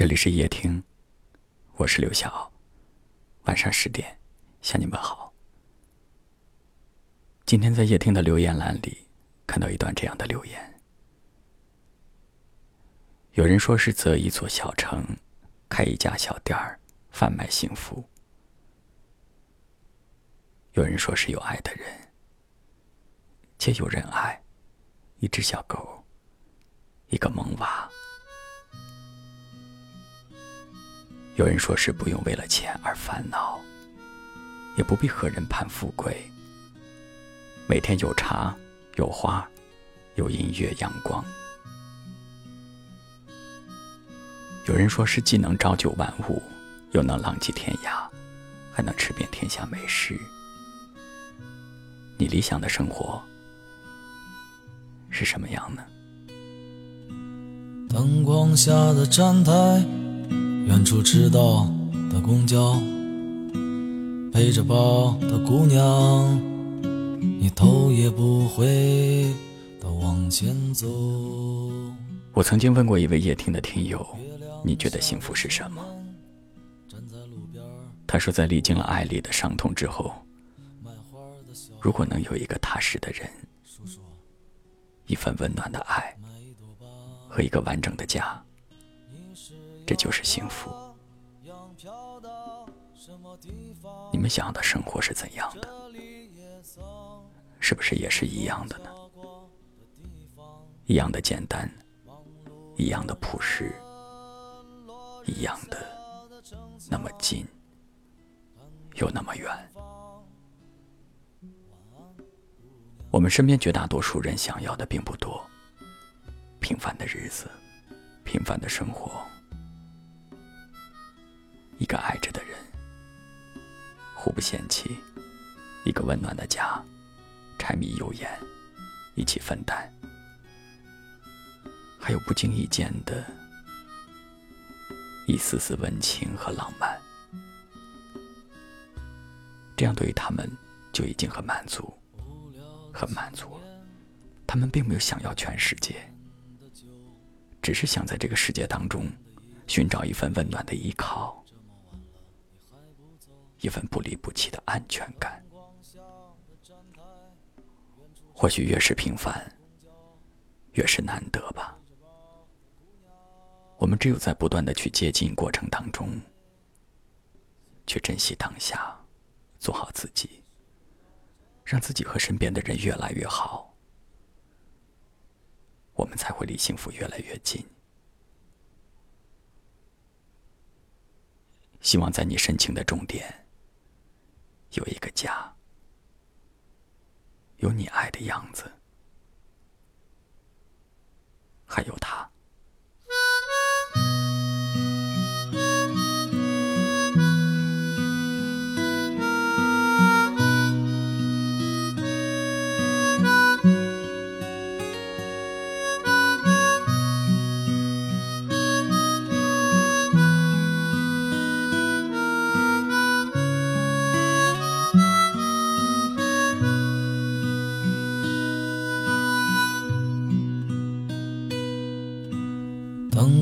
这里是夜听，我是刘晓。晚上十点向你们好。今天在夜听的留言栏里看到一段这样的留言：有人说是择一座小城，开一家小店儿，贩卖幸福；有人说是有爱的人，且有人爱一只小狗，一个萌娃。有人说是不用为了钱而烦恼，也不必和人攀富贵。每天有茶有花，有音乐阳光。有人说是既能朝九晚五，又能浪迹天涯，还能吃遍天下美食。你理想的生活是什么样呢？灯光下的站台。远处迟到的公交，背着包的姑娘，你头也不回的往前走。我曾经问过一位夜听的听友，你觉得幸福是什么？他说，在历经了爱里的伤痛之后，如果能有一个踏实的人，一份温暖的爱和一个完整的家。这就是幸福。你们想要的生活是怎样的？是不是也是一样的呢？一样的简单，一样的朴实，一样的那么近，又那么远。我们身边绝大多数人想要的并不多，平凡的日子，平凡的生活。一个爱着的人，互不嫌弃；一个温暖的家，柴米油盐一起分担；还有不经意间的一丝丝温情和浪漫。这样对于他们就已经很满足，很满足了。他们并没有想要全世界，只是想在这个世界当中寻找一份温暖的依靠。一份不离不弃的安全感，或许越是平凡，越是难得吧。我们只有在不断的去接近过程当中，去珍惜当下，做好自己，让自己和身边的人越来越好，我们才会离幸福越来越近。希望在你深情的终点。有一个家，有你爱的样子，还有他。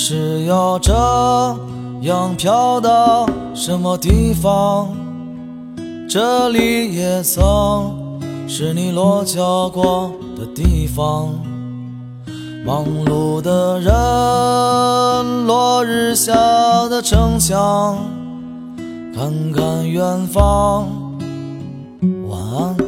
是要这样飘到什么地方？这里也曾是你落脚过的地方。忙碌的人，落日下的城墙，看看远方。晚安。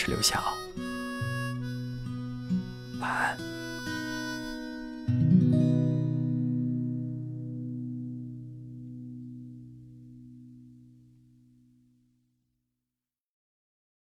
是刘晓。